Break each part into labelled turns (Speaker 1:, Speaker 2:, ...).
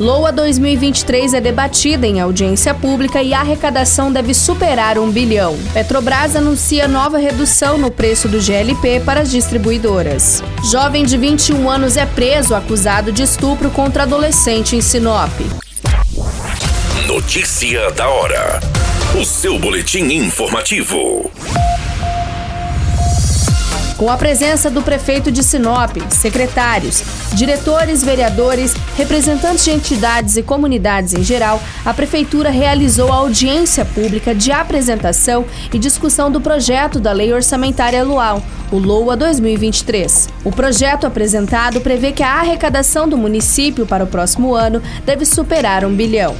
Speaker 1: LOA 2023 é debatida em audiência pública e a arrecadação deve superar um bilhão. Petrobras anuncia nova redução no preço do GLP para as distribuidoras. Jovem de 21 anos é preso acusado de estupro contra adolescente em Sinop.
Speaker 2: Notícia da hora. O seu boletim informativo.
Speaker 1: Com a presença do prefeito de Sinop, secretários, diretores, vereadores, representantes de entidades e comunidades em geral, a prefeitura realizou a audiência pública de apresentação e discussão do projeto da Lei Orçamentária Anual, o LOA 2023. O projeto apresentado prevê que a arrecadação do município para o próximo ano deve superar um bilhão.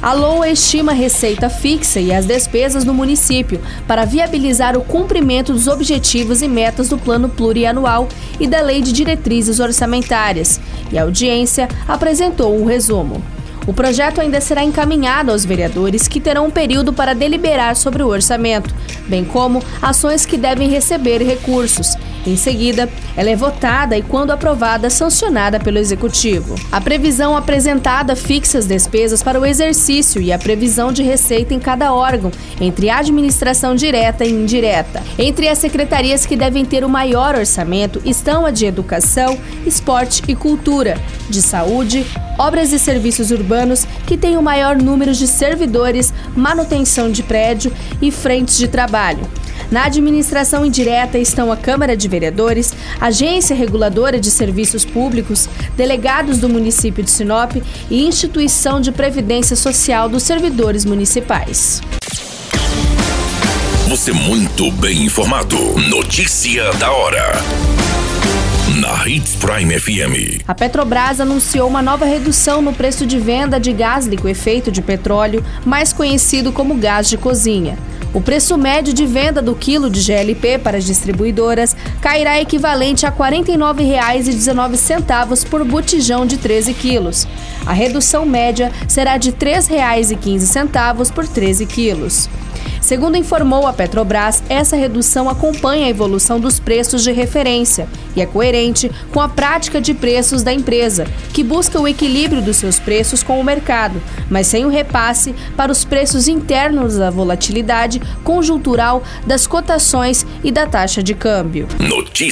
Speaker 1: A LOA estima a receita fixa e as despesas do município para viabilizar o cumprimento dos objetivos e metas do Plano Plurianual e da Lei de Diretrizes Orçamentárias, e a audiência apresentou um resumo. O projeto ainda será encaminhado aos vereadores que terão um período para deliberar sobre o orçamento, bem como ações que devem receber recursos em seguida, ela é votada e, quando aprovada, sancionada pelo Executivo. A previsão apresentada fixa as despesas para o exercício e a previsão de receita em cada órgão, entre administração direta e indireta. Entre as secretarias que devem ter o maior orçamento estão a de Educação, Esporte e Cultura, de Saúde, Obras e Serviços Urbanos, que tem o maior número de servidores, manutenção de prédio e frentes de trabalho. Na administração indireta estão a Câmara de Vereadores, Agência Reguladora de Serviços Públicos, delegados do município de Sinop e Instituição de Previdência Social dos Servidores Municipais.
Speaker 2: Você muito bem informado. Notícia da hora na Hits Prime FM.
Speaker 1: A Petrobras anunciou uma nova redução no preço de venda de gás liquefeito de petróleo, mais conhecido como gás de cozinha. O preço médio de venda do quilo de GLP para as distribuidoras cairá equivalente a R$ 49,19 por botijão de 13 quilos. A redução média será de R$ 3,15 por 13 quilos. Segundo informou a Petrobras, essa redução acompanha a evolução dos preços de referência e é coerente com a prática de preços da empresa, que busca o equilíbrio dos seus preços com o mercado, mas sem o repasse para os preços internos da volatilidade conjuntural das cotações e da taxa de câmbio.
Speaker 2: Notícia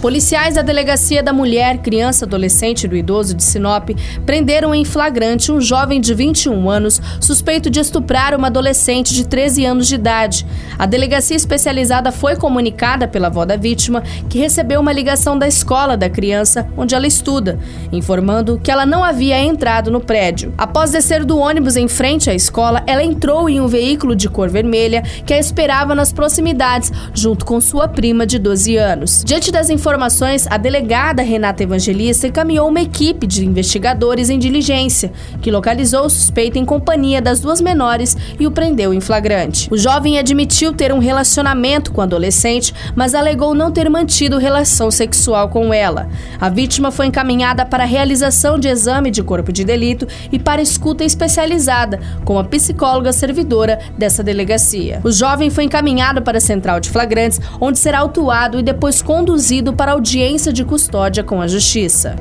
Speaker 1: Policiais da Delegacia da Mulher, Criança, Adolescente e do Idoso de Sinop prenderam em flagrante um jovem de 21 anos suspeito de estuprar uma adolescente de 13 anos de idade. A delegacia especializada foi comunicada pela avó da vítima, que recebeu uma ligação da escola da criança onde ela estuda, informando que ela não havia entrado no prédio. Após descer do ônibus em frente à escola, ela entrou em um veículo de cor vermelha que a esperava nas proximidades, junto com sua prima de 12 anos. Diante das informações informações, a delegada Renata Evangelista encaminhou uma equipe de investigadores em diligência, que localizou o suspeito em companhia das duas menores e o prendeu em flagrante. O jovem admitiu ter um relacionamento com a adolescente, mas alegou não ter mantido relação sexual com ela. A vítima foi encaminhada para a realização de exame de corpo de delito e para escuta especializada com a psicóloga servidora dessa delegacia. O jovem foi encaminhado para a central de flagrantes, onde será autuado e depois conduzido para audiência de custódia com a Justiça.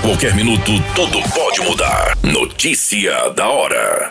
Speaker 2: qualquer minuto, tudo pode mudar. Notícia da hora.